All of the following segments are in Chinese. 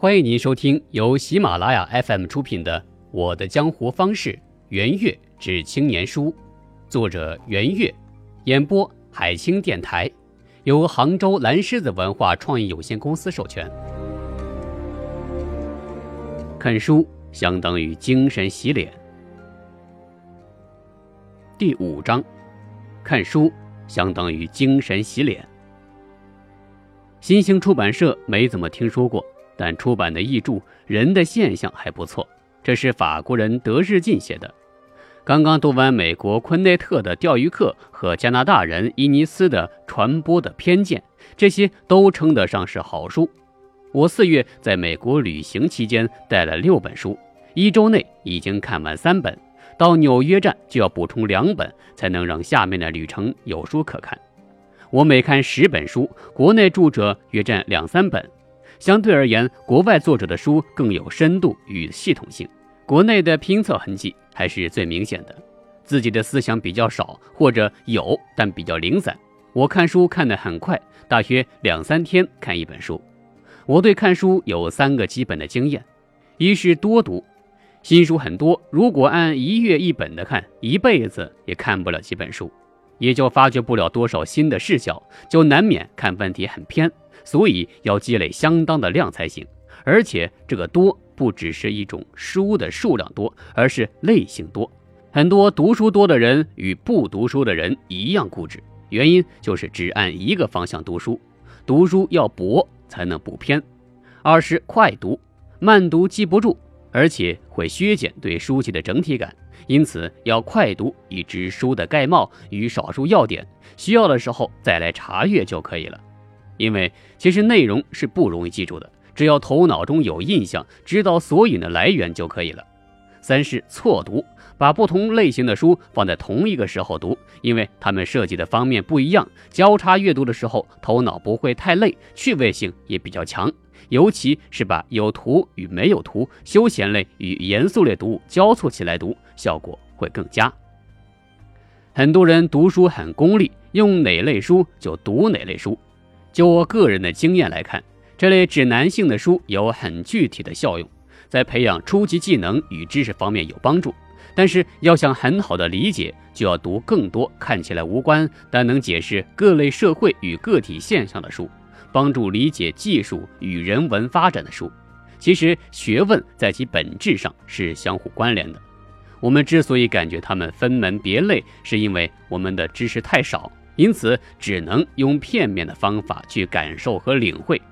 欢迎您收听由喜马拉雅 FM 出品的《我的江湖方式圆月之青年书》，作者圆月，演播海清电台，由杭州蓝狮子文化创意有限公司授权。看书相当于精神洗脸。第五章，看书相当于精神洗脸。新兴出版社没怎么听说过。但出版的译著《人的现象》还不错，这是法国人德日进写的。刚刚读完美国昆内特的《钓鱼客》和加拿大人伊尼斯的《传播的偏见》，这些都称得上是好书。我四月在美国旅行期间带了六本书，一周内已经看完三本，到纽约站就要补充两本，才能让下面的旅程有书可看。我每看十本书，国内著者约占两三本。相对而言，国外作者的书更有深度与系统性，国内的拼凑痕迹还是最明显的。自己的思想比较少，或者有但比较零散。我看书看得很快，大约两三天看一本书。我对看书有三个基本的经验：一是多读，新书很多，如果按一月一本的看，一辈子也看不了几本书，也就发掘不了多少新的视角，就难免看问题很偏。所以要积累相当的量才行，而且这个多不只是一种书的数量多，而是类型多。很多读书多的人与不读书的人一样固执，原因就是只按一个方向读书。读书要博才能不偏。二是快读，慢读记不住，而且会削减对书籍的整体感，因此要快读，以知书的概貌与少数要点，需要的时候再来查阅就可以了。因为其实内容是不容易记住的，只要头脑中有印象，知道索引的来源就可以了。三是错读，把不同类型的书放在同一个时候读，因为它们涉及的方面不一样，交叉阅读的时候头脑不会太累，趣味性也比较强。尤其是把有图与没有图、休闲类与严肃类读物交错起来读，效果会更佳。很多人读书很功利，用哪类书就读哪类书。就我个人的经验来看，这类指南性的书有很具体的效用，在培养初级技能与知识方面有帮助。但是要想很好的理解，就要读更多看起来无关但能解释各类社会与个体现象的书，帮助理解技术与人文发展的书。其实学问在其本质上是相互关联的。我们之所以感觉它们分门别类，是因为我们的知识太少。因此，只能用片面的方法去感受和领会。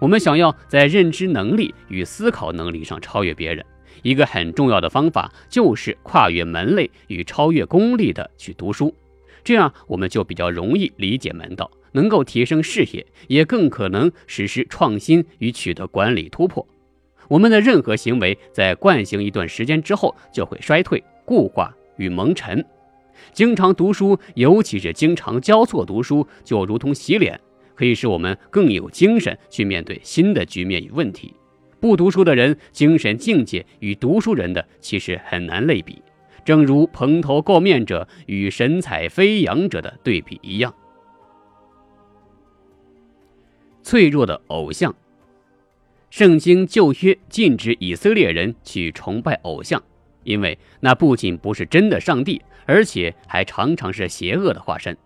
我们想要在认知能力与思考能力上超越别人，一个很重要的方法就是跨越门类与超越功利的去读书。这样，我们就比较容易理解门道，能够提升视野，也更可能实施创新与取得管理突破。我们的任何行为在惯行一段时间之后，就会衰退、固化与蒙尘。经常读书，尤其是经常交错读书，就如同洗脸，可以使我们更有精神去面对新的局面与问题。不读书的人精神境界与读书人的其实很难类比，正如蓬头垢面者与神采飞扬者的对比一样。脆弱的偶像，圣经旧约禁止以色列人去崇拜偶像，因为那不仅不是真的上帝。而且还常常是邪恶的化身，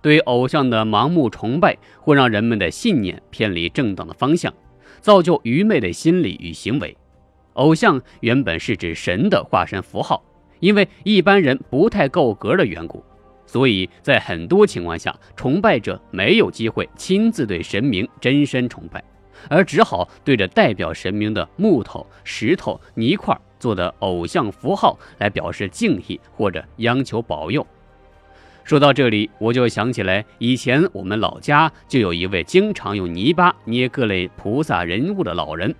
对偶像的盲目崇拜会让人们的信念偏离正当的方向，造就愚昧的心理与行为。偶像原本是指神的化身符号，因为一般人不太够格的缘故，所以在很多情况下，崇拜者没有机会亲自对神明真身崇拜，而只好对着代表神明的木头、石头、泥块。做的偶像符号来表示敬意或者央求保佑。说到这里，我就想起来，以前我们老家就有一位经常用泥巴捏各类菩萨人物的老人，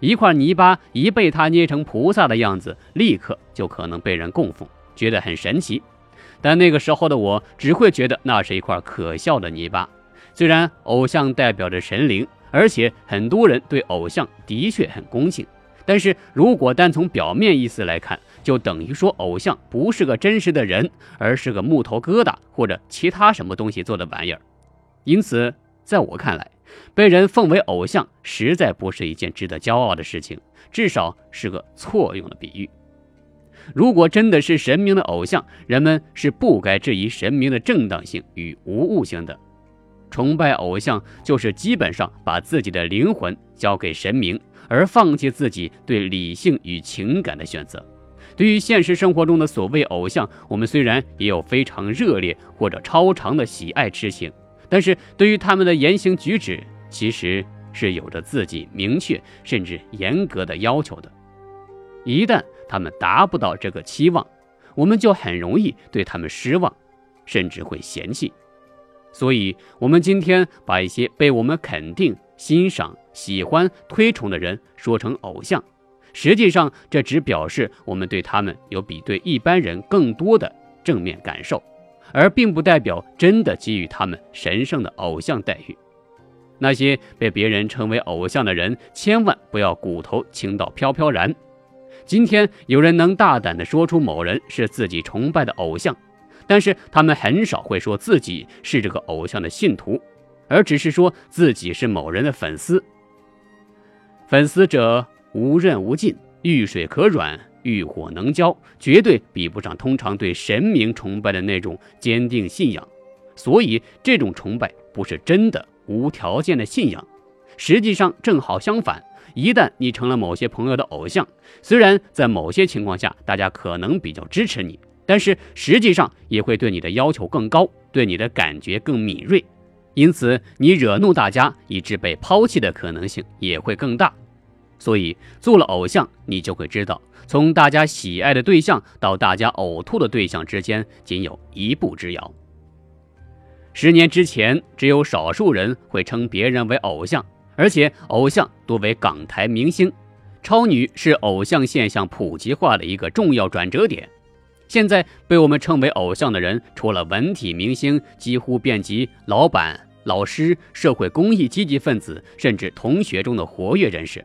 一块泥巴一被他捏成菩萨的样子，立刻就可能被人供奉，觉得很神奇。但那个时候的我只会觉得那是一块可笑的泥巴。虽然偶像代表着神灵，而且很多人对偶像的确很恭敬。但是如果单从表面意思来看，就等于说偶像不是个真实的人，而是个木头疙瘩或者其他什么东西做的玩意儿。因此，在我看来，被人奉为偶像，实在不是一件值得骄傲的事情，至少是个错用的比喻。如果真的是神明的偶像，人们是不该质疑神明的正当性与无误性的。崇拜偶像，就是基本上把自己的灵魂交给神明，而放弃自己对理性与情感的选择。对于现实生活中的所谓偶像，我们虽然也有非常热烈或者超常的喜爱之情，但是对于他们的言行举止，其实是有着自己明确甚至严格的要求的。一旦他们达不到这个期望，我们就很容易对他们失望，甚至会嫌弃。所以，我们今天把一些被我们肯定、欣赏、喜欢、推崇的人说成偶像，实际上这只表示我们对他们有比对一般人更多的正面感受，而并不代表真的给予他们神圣的偶像待遇。那些被别人称为偶像的人，千万不要骨头轻到飘飘然。今天有人能大胆地说出某人是自己崇拜的偶像。但是他们很少会说自己是这个偶像的信徒，而只是说自己是某人的粉丝。粉丝者无刃无尽，遇水可软，遇火能浇，绝对比不上通常对神明崇拜的那种坚定信仰。所以，这种崇拜不是真的无条件的信仰，实际上正好相反。一旦你成了某些朋友的偶像，虽然在某些情况下大家可能比较支持你。但是实际上也会对你的要求更高，对你的感觉更敏锐，因此你惹怒大家以致被抛弃的可能性也会更大。所以做了偶像，你就会知道，从大家喜爱的对象到大家呕吐的对象之间，仅有一步之遥。十年之前，只有少数人会称别人为偶像，而且偶像多为港台明星。超女是偶像现象普及化的一个重要转折点。现在被我们称为偶像的人，除了文体明星，几乎遍及老板、老师、社会公益积极分子，甚至同学中的活跃人士。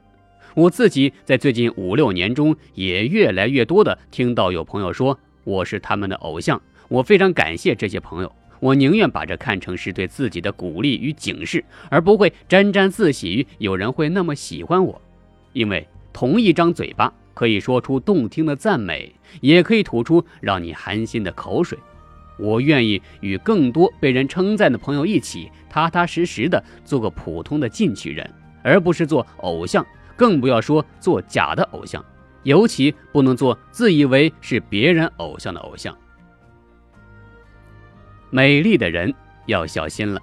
我自己在最近五六年中，也越来越多的听到有朋友说我是他们的偶像。我非常感谢这些朋友，我宁愿把这看成是对自己的鼓励与警示，而不会沾沾自喜于有人会那么喜欢我，因为同一张嘴巴。可以说出动听的赞美，也可以吐出让你寒心的口水。我愿意与更多被人称赞的朋友一起，踏踏实实的做个普通的进取人，而不是做偶像，更不要说做假的偶像，尤其不能做自以为是别人偶像的偶像。美丽的人要小心了。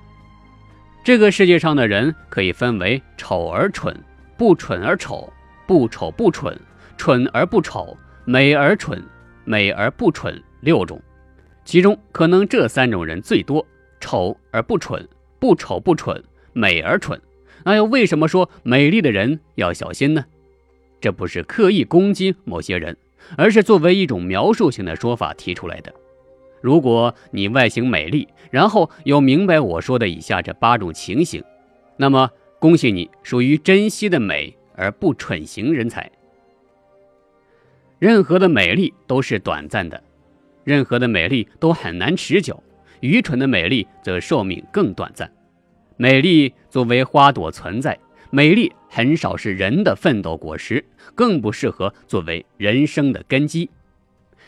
这个世界上的人可以分为丑而蠢、不蠢而丑、不丑不蠢。蠢而不丑，美而蠢，美而不蠢，六种，其中可能这三种人最多：丑而不蠢，不丑不蠢，美而蠢。那又为什么说美丽的人要小心呢？这不是刻意攻击某些人，而是作为一种描述性的说法提出来的。如果你外形美丽，然后又明白我说的以下这八种情形，那么恭喜你，属于珍惜的美而不蠢型人才。任何的美丽都是短暂的，任何的美丽都很难持久。愚蠢的美丽则寿命更短暂。美丽作为花朵存在，美丽很少是人的奋斗果实，更不适合作为人生的根基。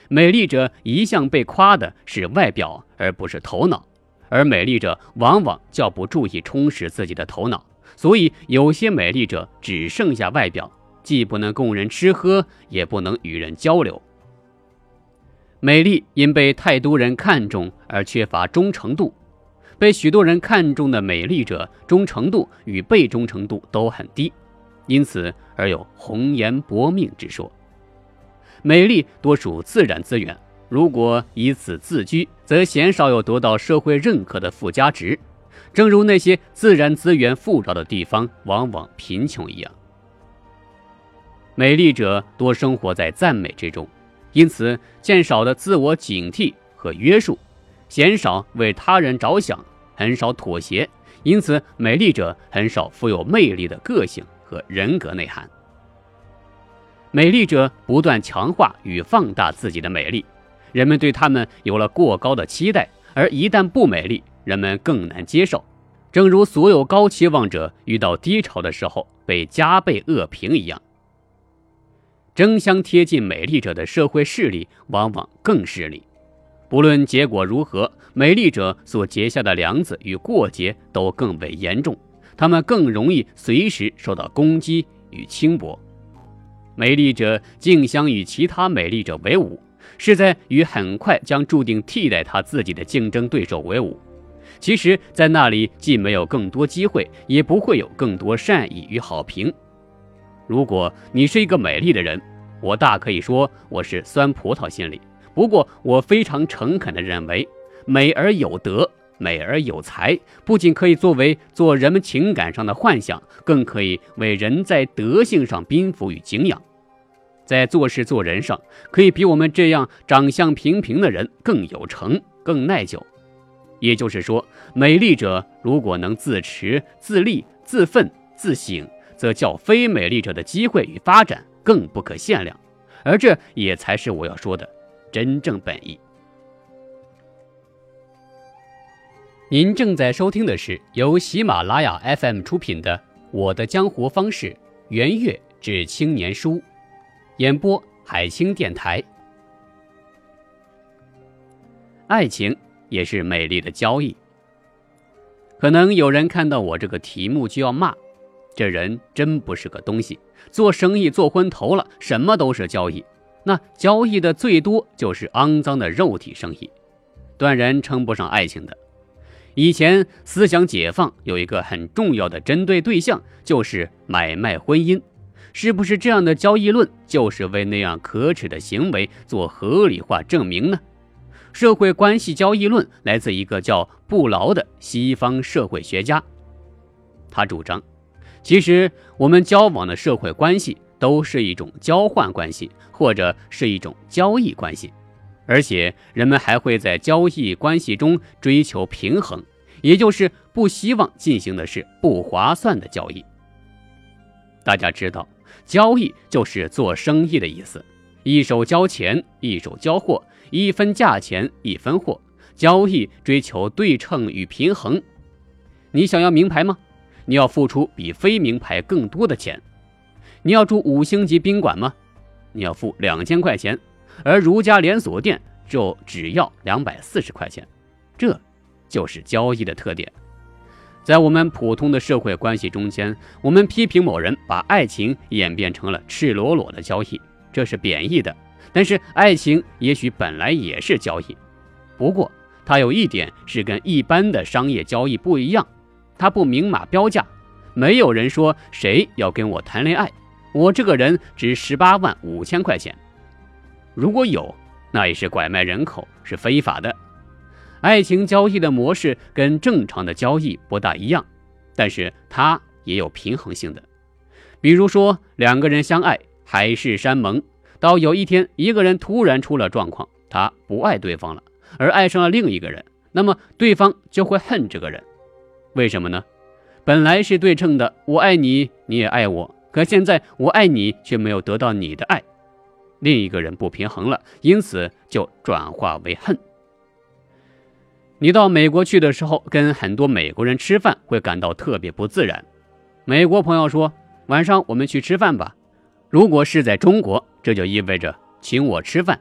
美丽者一向被夸的是外表，而不是头脑，而美丽者往往较不注意充实自己的头脑，所以有些美丽者只剩下外表。既不能供人吃喝，也不能与人交流。美丽因被太多人看重而缺乏忠诚度，被许多人看重的美丽者，忠诚度与被忠诚度都很低，因此而有红颜薄命之说。美丽多属自然资源，如果以此自居，则鲜少有得到社会认可的附加值，正如那些自然资源富饶的地方往往贫穷一样。美丽者多生活在赞美之中，因此见少的自我警惕和约束，鲜少为他人着想，很少妥协，因此美丽者很少富有魅力的个性和人格内涵。美丽者不断强化与放大自己的美丽，人们对他们有了过高的期待，而一旦不美丽，人们更难接受，正如所有高期望者遇到低潮的时候被加倍恶评一样。争相贴近美丽者的社会势力往往更势利，不论结果如何，美丽者所结下的梁子与过节都更为严重，他们更容易随时受到攻击与轻薄。美丽者竞相与其他美丽者为伍，是在与很快将注定替代他自己的竞争对手为伍。其实，在那里既没有更多机会，也不会有更多善意与好评。如果你是一个美丽的人，我大可以说我是酸葡萄心理。不过，我非常诚恳地认为，美而有德，美而有才，不仅可以作为做人们情感上的幻想，更可以为人在德性上宾服与敬仰，在做事做人上，可以比我们这样长相平平的人更有成、更耐久。也就是说，美丽者如果能自持、自立、自奋、自省。则较非美丽者的机会与发展更不可限量，而这也才是我要说的真正本意。您正在收听的是由喜马拉雅 FM 出品的《我的江湖方式·圆月至青年书》，演播海清电台。爱情也是美丽的交易。可能有人看到我这个题目就要骂。这人真不是个东西，做生意做昏头了，什么都是交易，那交易的最多就是肮脏的肉体生意，断然称不上爱情的。以前思想解放有一个很重要的针对对象，就是买卖婚姻，是不是这样的交易论就是为那样可耻的行为做合理化证明呢？社会关系交易论来自一个叫布劳的西方社会学家，他主张。其实，我们交往的社会关系都是一种交换关系，或者是一种交易关系，而且人们还会在交易关系中追求平衡，也就是不希望进行的是不划算的交易。大家知道，交易就是做生意的意思，一手交钱，一手交货，一分价钱一分货，交易追求对称与平衡。你想要名牌吗？你要付出比非名牌更多的钱，你要住五星级宾馆吗？你要付两千块钱，而如家连锁店就只要两百四十块钱，这就是交易的特点。在我们普通的社会关系中间，我们批评某人把爱情演变成了赤裸裸的交易，这是贬义的。但是爱情也许本来也是交易，不过它有一点是跟一般的商业交易不一样。他不明码标价，没有人说谁要跟我谈恋爱，我这个人值十八万五千块钱。如果有，那也是拐卖人口，是非法的。爱情交易的模式跟正常的交易不大一样，但是它也有平衡性的。比如说，两个人相爱，海誓山盟，到有一天一个人突然出了状况，他不爱对方了，而爱上了另一个人，那么对方就会恨这个人。为什么呢？本来是对称的，我爱你，你也爱我。可现在我爱你，却没有得到你的爱，另一个人不平衡了，因此就转化为恨。你到美国去的时候，跟很多美国人吃饭，会感到特别不自然。美国朋友说：“晚上我们去吃饭吧。”如果是在中国，这就意味着请我吃饭，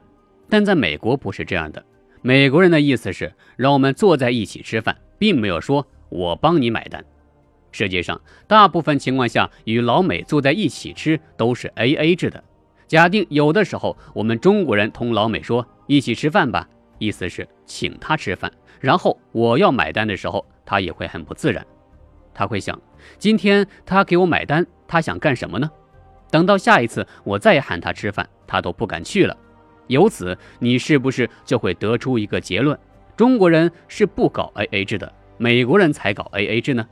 但在美国不是这样的。美国人的意思是让我们坐在一起吃饭，并没有说。我帮你买单。实际上大部分情况下，与老美坐在一起吃都是 A A 制的。假定有的时候我们中国人同老美说一起吃饭吧，意思是请他吃饭，然后我要买单的时候，他也会很不自然。他会想，今天他给我买单，他想干什么呢？等到下一次我再喊他吃饭，他都不敢去了。由此，你是不是就会得出一个结论：中国人是不搞 A A 制的？美国人才搞 A A 制呢，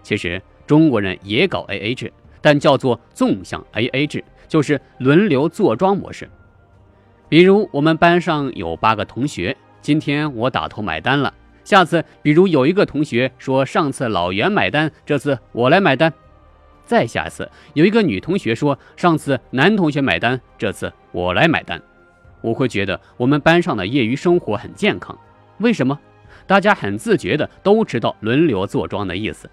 其实中国人也搞 A A 制，但叫做纵向 A A 制，就是轮流坐庄模式。比如我们班上有八个同学，今天我打头买单了，下次比如有一个同学说上次老袁买单，这次我来买单，再下次有一个女同学说上次男同学买单，这次我来买单，我会觉得我们班上的业余生活很健康，为什么？大家很自觉的都知道轮流坐庄的意思。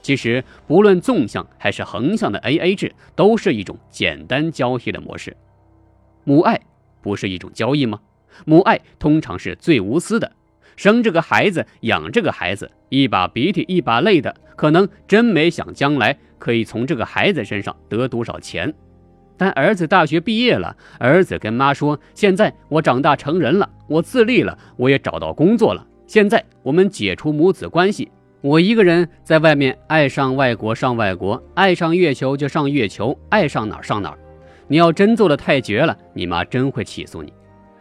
其实，不论纵向还是横向的 A A 制，都是一种简单交易的模式。母爱不是一种交易吗？母爱通常是最无私的，生这个孩子，养这个孩子，一把鼻涕一把泪的，可能真没想将来可以从这个孩子身上得多少钱。但儿子大学毕业了，儿子跟妈说：“现在我长大成人了，我自立了，我也找到工作了。现在我们解除母子关系。”我一个人在外面，爱上外国上外国，爱上月球就上月球，爱上哪儿上哪儿。你要真做的太绝了，你妈真会起诉你，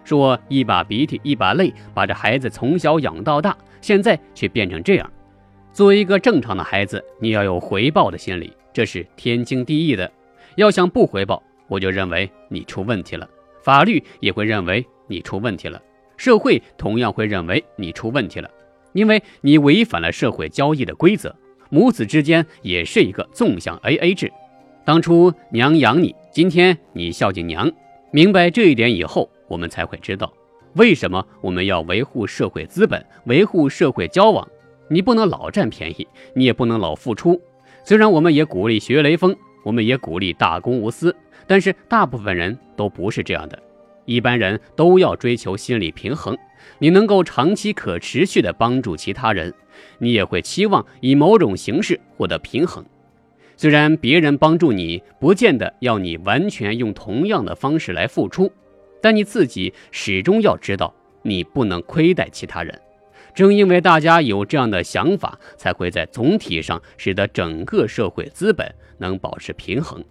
说一把鼻涕一把泪把这孩子从小养到大，现在却变成这样。作为一个正常的孩子，你要有回报的心理，这是天经地义的。要想不回报，我就认为你出问题了，法律也会认为你出问题了，社会同样会认为你出问题了。因为你违反了社会交易的规则，母子之间也是一个纵向 A A 制。当初娘养你，今天你孝敬娘。明白这一点以后，我们才会知道，为什么我们要维护社会资本，维护社会交往。你不能老占便宜，你也不能老付出。虽然我们也鼓励学雷锋，我们也鼓励大公无私，但是大部分人都不是这样的。一般人都要追求心理平衡。你能够长期可持续的帮助其他人，你也会期望以某种形式获得平衡。虽然别人帮助你，不见得要你完全用同样的方式来付出，但你自己始终要知道，你不能亏待其他人。正因为大家有这样的想法，才会在总体上使得整个社会资本能保持平衡。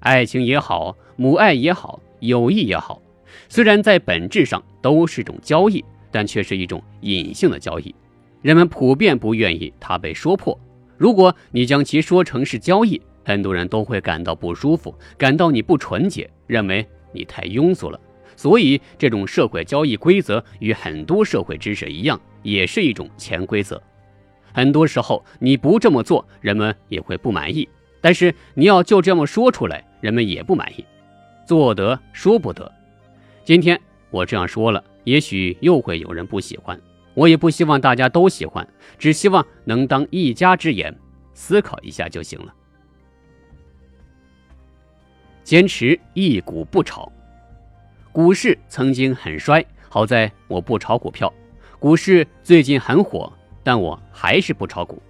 爱情也好，母爱也好，友谊也好。虽然在本质上都是种交易，但却是一种隐性的交易，人们普遍不愿意它被说破。如果你将其说成是交易，很多人都会感到不舒服，感到你不纯洁，认为你太庸俗了。所以，这种社会交易规则与很多社会知识一样，也是一种潜规则。很多时候，你不这么做，人们也会不满意；但是你要就这么说出来，人们也不满意。做得说不得。今天我这样说了，也许又会有人不喜欢。我也不希望大家都喜欢，只希望能当一家之言，思考一下就行了。坚持一股不炒，股市曾经很衰，好在我不炒股票。股市最近很火，但我还是不炒股。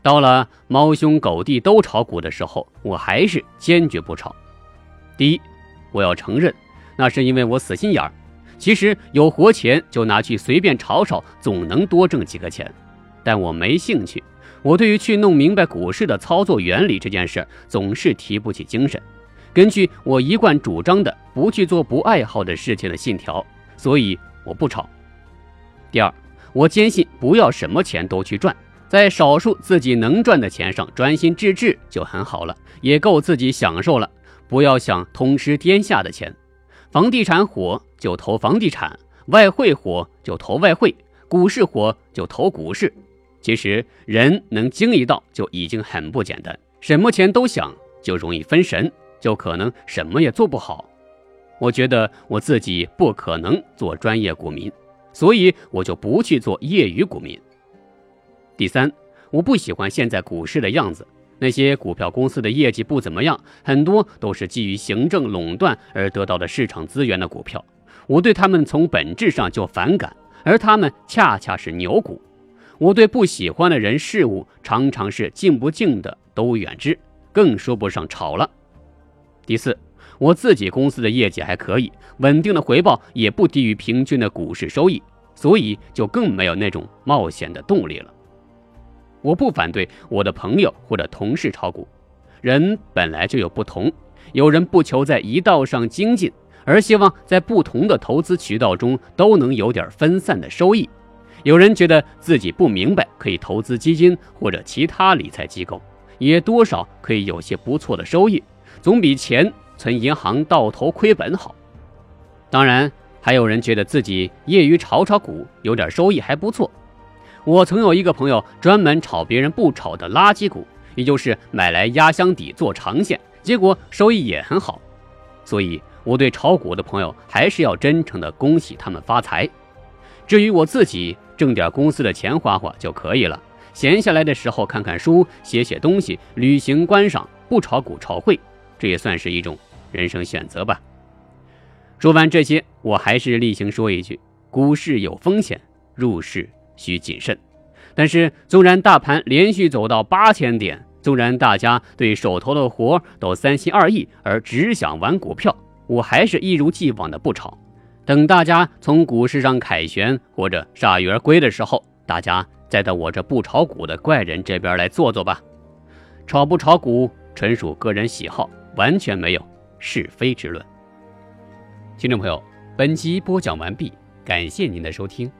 到了猫兄狗弟都炒股的时候，我还是坚决不炒。第一，我要承认。那是因为我死心眼儿，其实有活钱就拿去随便炒炒，总能多挣几个钱。但我没兴趣，我对于去弄明白股市的操作原理这件事总是提不起精神。根据我一贯主张的不去做不爱好的事情的信条，所以我不炒。第二，我坚信不要什么钱都去赚，在少数自己能赚的钱上专心致志就很好了，也够自己享受了。不要想通吃天下的钱。房地产火就投房地产，外汇火就投外汇，股市火就投股市。其实人能精一道就已经很不简单，什么钱都想就容易分神，就可能什么也做不好。我觉得我自己不可能做专业股民，所以我就不去做业余股民。第三，我不喜欢现在股市的样子。那些股票公司的业绩不怎么样，很多都是基于行政垄断而得到的市场资源的股票，我对他们从本质上就反感，而他们恰恰是牛股。我对不喜欢的人事物，常常是敬不敬的都远之，更说不上炒了。第四，我自己公司的业绩还可以，稳定的回报也不低于平均的股市收益，所以就更没有那种冒险的动力了。我不反对我的朋友或者同事炒股，人本来就有不同，有人不求在一道上精进，而希望在不同的投资渠道中都能有点分散的收益；有人觉得自己不明白，可以投资基金或者其他理财机构，也多少可以有些不错的收益，总比钱存银行到头亏本好。当然，还有人觉得自己业余炒炒股，有点收益还不错。我曾有一个朋友专门炒别人不炒的垃圾股，也就是买来压箱底做长线，结果收益也很好。所以我对炒股的朋友还是要真诚的恭喜他们发财。至于我自己，挣点公司的钱花花就可以了。闲下来的时候看看书、写写东西、旅行观赏，不炒股炒汇，这也算是一种人生选择吧。说完这些，我还是例行说一句：股市有风险，入市需谨慎。但是，纵然大盘连续走到八千点，纵然大家对手头的活都三心二意，而只想玩股票，我还是一如既往的不炒。等大家从股市上凯旋或者铩羽而归的时候，大家。再到我这不炒股的怪人这边来坐坐吧，炒不炒股纯属个人喜好，完全没有是非之论。听众朋友，本集播讲完毕，感谢您的收听。